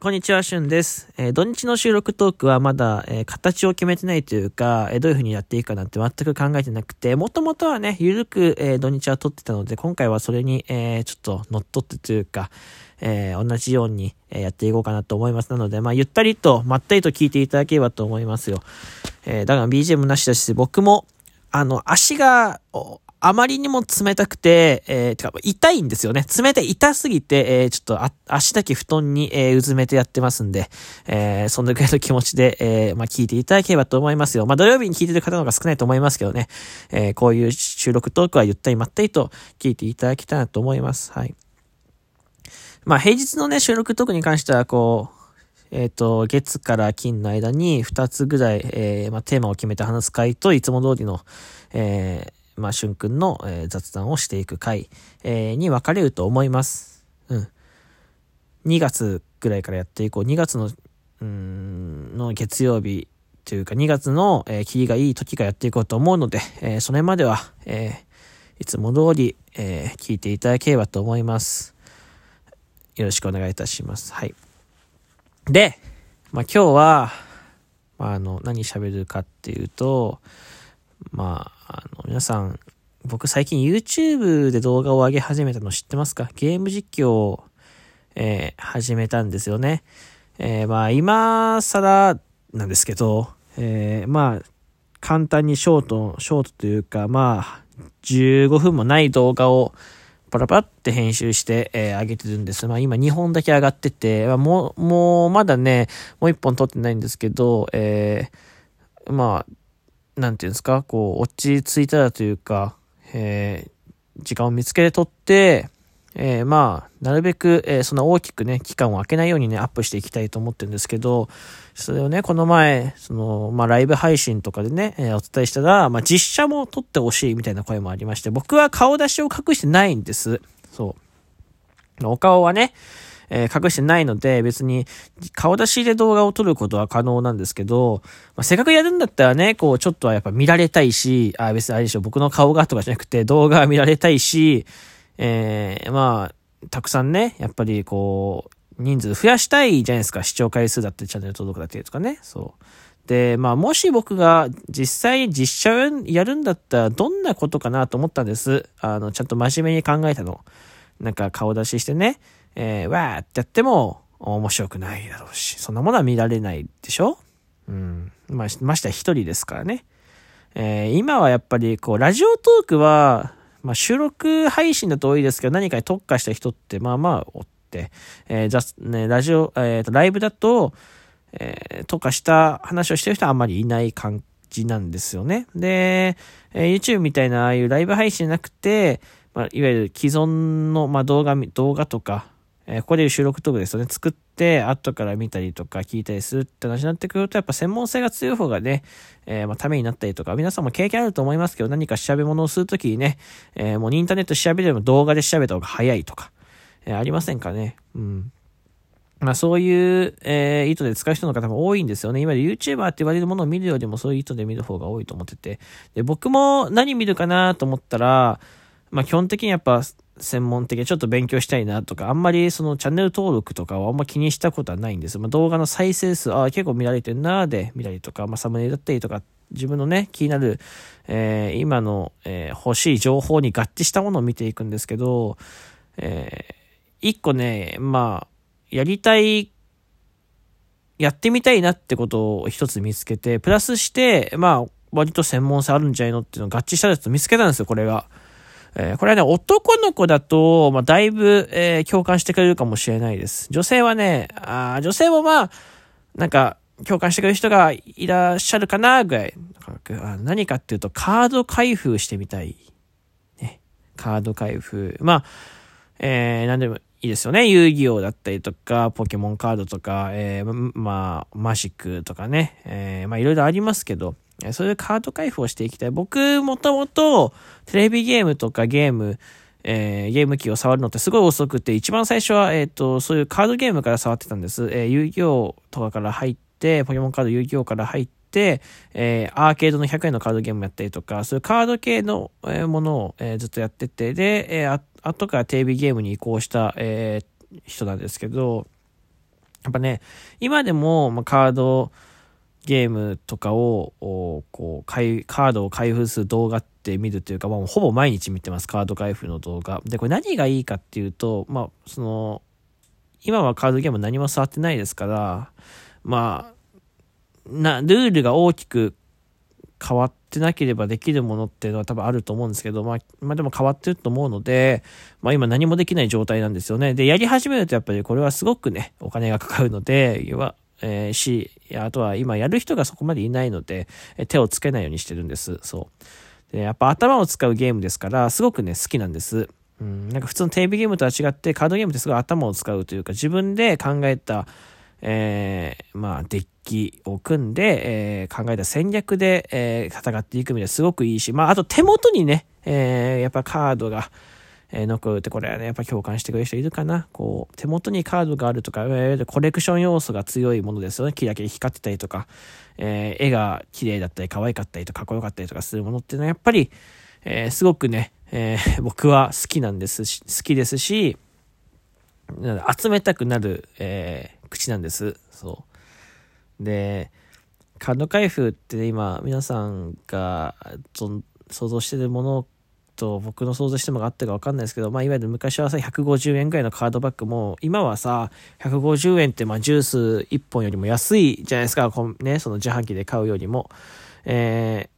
こんにちは、しゅんです。えー、土日の収録トークはまだ、えー、形を決めてないというか、えー、どういう風にやっていいかなんて全く考えてなくて、もともとはね、ゆるく、え土日は撮ってたので、今回はそれに、えちょっと乗っ取ってというか、え同じように、えやっていこうかなと思います。なので、まあ、ゆったりと、まったりと聞いていただければと思いますよ。えだから BGM なしだし、僕も、あの、足が、あまりにも冷たくて、えー、てか、痛いんですよね。冷たい、痛すぎて、えー、ちょっとあ、足だけ布団に、えー、うずめてやってますんで、えー、そんなぐらいの気持ちで、えー、まあ、聞いていただければと思いますよ。まあ、土曜日に聞いてる方の方が少ないと思いますけどね、えー、こういう収録トークはゆったりまったりと聞いていただきたいなと思います。はい。まあ、平日のね、収録トークに関しては、こう、えっ、ー、と、月から金の間に2つぐらい、えー、まあ、テーマを決めて話す回と、いつも通りの、えー、まあ、しゅんくんの、えー、雑談をしていく回、えー、に分かれると思います。うん。2月ぐらいからやっていこう。2月の、うん、の月曜日というか、2月の、えー、霧がいい時からやっていこうと思うので、えー、それまでは、えー、いつも通り、えー、聞いていただければと思います。よろしくお願いいたします。はい。で、まあ、今日は、まあ、あの、何喋るかっていうと、まあ、あの、皆さん、僕最近 YouTube で動画を上げ始めたの知ってますか？ゲーム実況を、えー、始めたんですよね。えー、まあ、今更なんですけど、えー、まあ、簡単にショート、ショートというか、まあ、15分もない動画をパラパラって編集して、えー、上げてるんです。まあ今2本だけ上がってて、まあ、もう、もうまだね、もう1本撮ってないんですけど、えー、まあ、なんていうんですか、こう、落ち着いたらというか、えー、時間を見つけて撮って、えー、まあ、なるべく、えー、そんな大きくね、期間を空けないようにね、アップしていきたいと思ってるんですけど、それをね、この前、その、まあ、ライブ配信とかでね、えー、お伝えしたら、まあ、実写も撮ってほしいみたいな声もありまして、僕は顔出しを隠してないんです。そう。お顔はね、えー、隠してないので、別に顔出しで動画を撮ることは可能なんですけど、まあ、せっかくやるんだったらね、こう、ちょっとはやっぱ見られたいし、あ、別にあれでしょ、僕の顔がとかじゃなくて動画は見られたいし、えー、まあ、たくさんね、やっぱりこう、人数増やしたいじゃないですか。視聴回数だってチャンネル登録だってとかね。そう。で、まあ、もし僕が実際実写をやるんだったら、どんなことかなと思ったんです。あの、ちゃんと真面目に考えたの。なんか顔出ししてね、えー、わーってやっても面白くないだろうし、そんなものは見られないでしょ？うん。まあ、ましては一人ですからね。えー、今はやっぱりこう、ラジオトークは、まあ、収録配信だと多いですけど、何かに特化した人ってまあまあおって、えー、じゃ、ね、ラジオ、えっ、ー、と、ライブだと、えー、特化した話をしてる人はあんまりいない感じなんですよね。で、えー、YouTube みたいなああいうライブ配信じゃなくて、まあ、いわゆる既存の、まあ、動画、動画とか、えー、ここで収録トークですよね。作って、後から見たりとか聞いたりするって話になってくると、やっぱ専門性が強い方がね、えー、まあ、ためになったりとか、皆さんも経験あると思いますけど、何か調べ物をするときにね、えー、もうインターネット調べても動画で調べた方が早いとか、えありませんかね。うん。まあそういう、えー、意図で使う人の方も多いんですよね。今で YouTuber って言われるものを見るよりもそういう意図で見る方が多いと思ってて。で、僕も何見るかなと思ったら、まあ基本的にやっぱ専門的にちょっと勉強したいなとか、あんまりそのチャンネル登録とかはあんま気にしたことはないんです。まあ、動画の再生数、ああ、結構見られてるなで見たりとか、まあ、サムネイルだったりとか、自分のね、気になる、えー、今の、えー、欲しい情報に合致したものを見ていくんですけど、えー、一個ね、まあ、やりたい、やってみたいなってことを一つ見つけて、プラスして、まあ、割と専門性あるんじゃないのっていうのを合致したやつを見つけたんですよ、これが。えー、これはね、男の子だと、まあ、だいぶ、えー、共感してくれるかもしれないです。女性はね、あ女性もまあ、なんか、共感してくれる人がいらっしゃるかな、ぐらい。何かっていうと、カード開封してみたい。ね。カード開封。まあ、えー、なんでもいいですよね。遊戯王だったりとか、ポケモンカードとか、えー、まあ、マジックとかね。えー、まあ、いろいろありますけど、そういうカード開封をしていきたい。僕、もともと、テレビゲームとかゲーム、えー、ゲーム機を触るのってすごい遅くて、一番最初は、えっ、ー、と、そういうカードゲームから触ってたんです。えー、遊戯王とかから入って、ポケモンカード遊戯王から入って、え、アーケードの100円のカードゲームやったりとか、そういうカード系の、え、ものを、え、ずっとやってて、で、えー、あ後からテレビゲームに移行した、えー、人なんですけど、やっぱね、今でも、まあ、カードゲームとかを、こう、カードを開封する動画って見るというか、まあ、ほぼ毎日見てます、カード開封の動画。で、これ何がいいかっていうと、まあ、その、今はカードゲーム何も触ってないですから、まあ、な、ルールが大きく変わってなければできるものっていうのは多分あると思うんですけど、まあ、まあでも変わってると思うので、まあ今何もできない状態なんですよね。で、やり始めるとやっぱりこれはすごくね、お金がかかるので、要は、えー、し、あとは今やる人がそこまでいないので、え手をつけないようにしてるんです。そう。で、やっぱ頭を使うゲームですから、すごくね、好きなんです。うん、なんか普通のテレビゲームとは違って、カードゲームってすごい頭を使うというか、自分で考えた、えー、まあ、デッキを組んで、えー、考えた戦略で、えー、戦っていく意味ですごくいいし、まあ、あと手元にね、えー、やっぱカードが、えー、残るって、これはね、やっぱ共感してくれる人いるかな。こう、手元にカードがあるとか、いわゆるコレクション要素が強いものですよね。キラキラ光ってたりとか、えー、絵が綺麗だったり、可愛かったりとか、かっこよかったりとかするものっていうのは、やっぱり、えー、すごくね、えー、僕は好きなんですし、好きですし、集めたくなる、えー、口なんです。そう。で、カード開封って今、皆さんが想像してるものと僕の想像してもあったか分かんないですけど、まあ、いわゆる昔はさ、150円ぐらいのカードバッグも、今はさ、150円って、まあ、ジュース1本よりも安いじゃないですか、こね、その自販機で買うよりも。え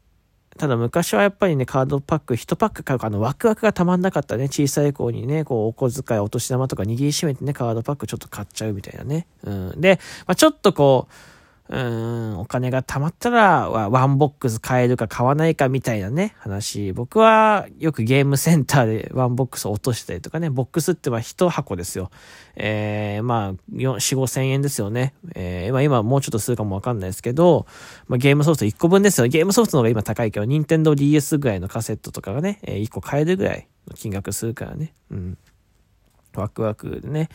ー、ただ昔はやっぱりね、カードパック、1パック買うか、あの、ワクワクがたまんなかったね。小さい子にね、こう、お小遣い、お年玉とか握りしめてね、カードパックちょっと買っちゃうみたいなね。うん。で、まあ、ちょっとこう、うん、お金が貯まったら、ワンボックス買えるか買わないかみたいなね、話。僕はよくゲームセンターでワンボックス落としたりとかね、ボックスっては一箱ですよ。えー、まあ、4、4、5千円ですよね。えー、まあ今もうちょっとするかもわかんないですけど、まあゲームソフト1個分ですよ。ゲームソフトの方が今高いけど、任天堂 DS ぐらいのカセットとかがね、えー、1個買えるぐらいの金額するからね。うん。ワクワクでね。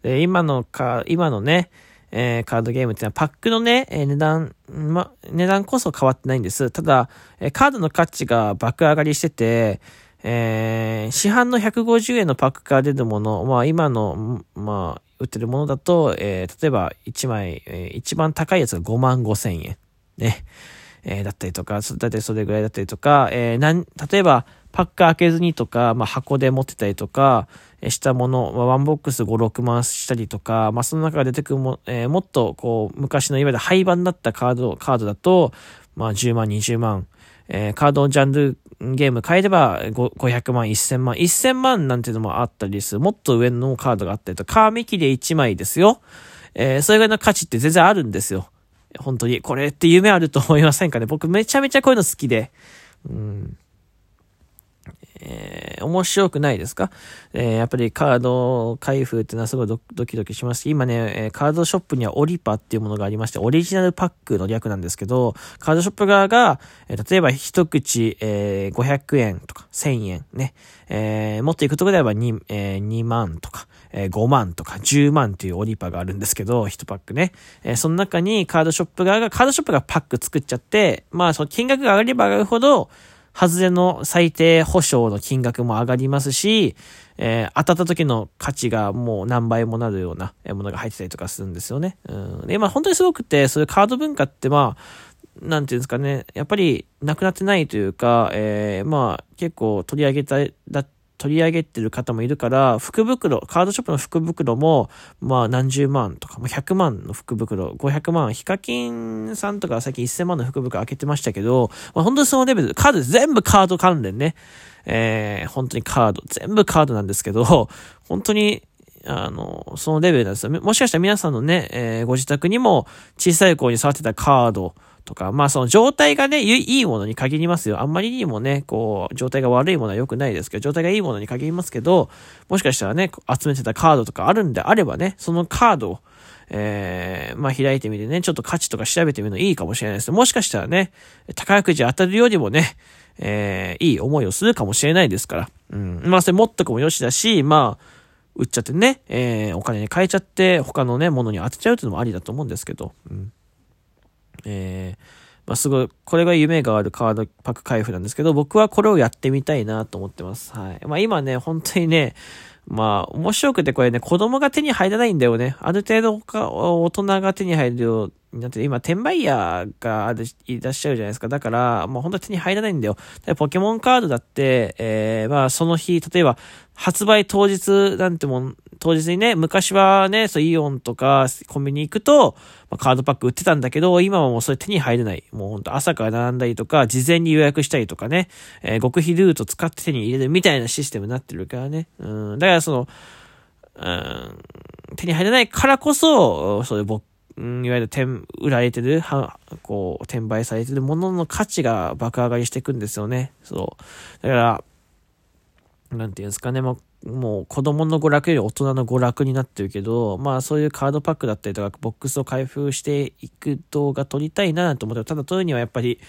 で、今のか、今のね、えー、カードゲームっていうのはパックのね、えー、値段、ま、値段こそ変わってないんです。ただ、えー、カードの価値が爆上がりしてて、え、市販の150円のパックから出るもの、まあ今の、まあ、売ってるものだと、え、例えば1枚、えー、一番高いやつが5万5千円。ね。え、だったりとか、だいたいそれぐらいだったりとか、えー、なん、例えば、パック開けずにとか、まあ、箱で持ってたりとか、したもの、まあ、ワンボックス5、6万したりとか、まあ、その中から出てくるも、えー、もっと、こう、昔のいわゆる廃盤だったカード、カードだと、まあ、10万、20万、えー、カードジャンルゲーム変えれば500万、1000万、1000万なんていうのもあったりする。もっと上のカードがあったりと、カーミキで1枚ですよ。えー、それぐらいの価値って全然あるんですよ。本当に。これって夢あると思いませんかね？僕めちゃめちゃこういうの好きで。うん。えー、面白くないですか？えー、やっぱりカード開封っていうのはすごいドキドキしますし、今ね、えカードショップにはオリパっていうものがありまして、オリジナルパックの略なんですけど、カードショップ側が、え、例えば一口、え、500円とか1000円ね、えー、もっといくとこであれば 2,、え、2万とか、え、5万とか10万というオリパがあるんですけど、1パックね。え、その中にカードショップ側が、カードショップがパック作っちゃって、まあその金額が上がれば上がるほど、外れの最低保証の金額も上がりますし、えー、当たった時の価値がもう何倍もなるようなものが入ってたりとかするんですよね。うん。で、まあ本当にすごくて、そういうカード文化ってまあ、なんていうんですかね、やっぱりなくなってないというか、えー、まあ結構取り上げた、だ取り上げてる方もいるから、福袋、カードショップの福袋も、まあ何十万とか、も100万の福袋、500万、ヒカキンさんとか最近1000万の福袋開けてましたけど、まあ本当にそのレベル、カード全部カード関連ね。えー、本当にカード、全部カードなんですけど、本当にあの、そのレベルなんですよ。もしかしたら皆さんのね、えー、ご自宅にも小さい頃に触ってたカードとか、まあその状態がね、いいものに限りますよ。あんまりにもね、こう、状態が悪いものは良くないですけど、状態がいいものに限りますけど、もしかしたらね、集めてたカードとかあるんであればね、そのカードを、えー、まあ開いてみてね、ちょっと価値とか調べてみるのいいかもしれないです。もしかしたらね、宝くじ当たるよりもね、えー、いい思いをするかもしれないですから。うん。まあそれ持っとくもよしだし、まあ、売っちゃってね、えー、お金に変えちゃって、他のね、ものに当てちゃうっていうのもありだと思うんですけど、うん。えー、まあ、すごい、これが夢があるカードパック開封なんですけど、僕はこれをやってみたいなと思ってます。はい。まあ、今ね、本当にね、まあ、面白くてこれね、子供が手に入らないんだよね。ある程度大人が手に入るようになって、今、転売ヤーがいらっしゃるじゃないですか。だから、もう本当手に入らないんだよ。ポケモンカードだって、えー、まあ、その日、例えば、発売当日なんてもん、当日にね、昔はね、そう、イオンとかコンビニ行くと、まあ、カードパック売ってたんだけど、今はもうそれ手に入れない。もうほんと朝から並んだりとか、事前に予約したりとかね、えー、極秘ルート使って手に入れるみたいなシステムになってるからね。うん。だからその、うん、手に入れないからこそ、そういう僕、うん、いわゆる点、売られてる、は、こう、転売されてるものの価値が爆上がりしていくんですよね。そう。だから、なんていうんですかね、もう、もう子供の娯楽より大人の娯楽になってるけど、まあそういうカードパックだったりとか、ボックスを開封していく動画撮りたいなと思ってただ撮るにはやっぱり、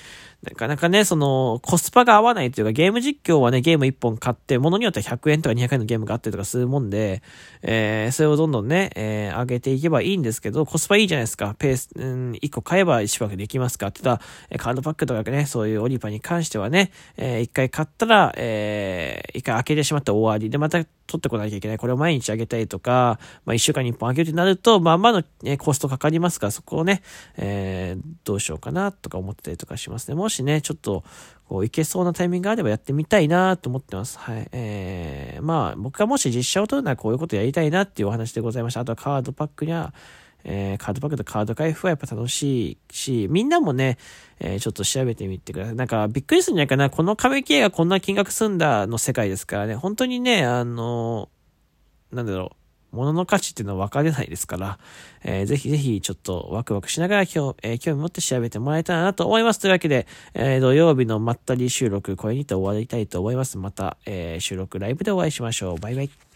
なかなかね、その、コスパが合わないというか、ゲーム実況はね、ゲーム1本買って、ものによっては100円とか200円のゲームがあったりとかするもんで、えー、それをどんどんね、えー、上げていけばいいんですけど、コスパいいじゃないですか。ペース、うん、1個買えば1枠できますかって言ったら、カードパックとかね、そういうオリパに関してはね、えー、1回買ったら、えー、1回開けてしまったら終わりで、また取ってこなきゃいけない。これを毎日あげたいとか、まあ、1週間に1本あげるとなると、まあ、まあの、ね、コストかかりますから、そこをね、えー、どうしようかな、とか思ってたりとかしますね。もしね、ちょっと、こう、いけそうなタイミングがあればやってみたいなと思ってます。はい。えー、まあ、僕がもし実写を撮るならこういうことやりたいなっていうお話でございました。あとはカードパックには、えー、カードパックとカード開封はやっぱ楽しいし、みんなもね、えー、ちょっと調べてみてください。なんか、びっくりするんじゃないかな。この壁系がこんな金額すんだの世界ですからね。本当にね、あのー、なんだろう。物の価値っていうのは分かれないですから、えー、ぜひぜひちょっとワクワクしながら今日、えー、興味持って調べてもらえたらなと思います。というわけで、えー、土曜日のまったり収録、これにて終わりたいと思います。また、えー、収録ライブでお会いしましょう。バイバイ。